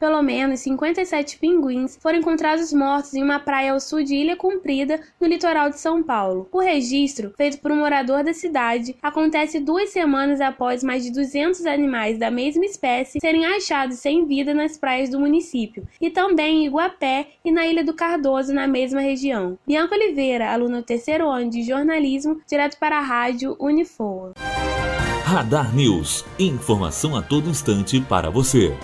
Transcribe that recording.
Pelo menos 57 pinguins foram encontrados mortos em uma praia ao sul de Ilha Comprida, no litoral de São Paulo. O registro, feito por um morador da cidade, acontece duas semanas após mais de 200 animais da mesma espécie serem achados sem vida nas praias do município, e também em Iguapé e na Ilha do Cardoso, na mesma região. Bianca Oliveira, aluna do terceiro ano de jornalismo, direto para a rádio Unifoa. Radar News. Informação a todo instante para você.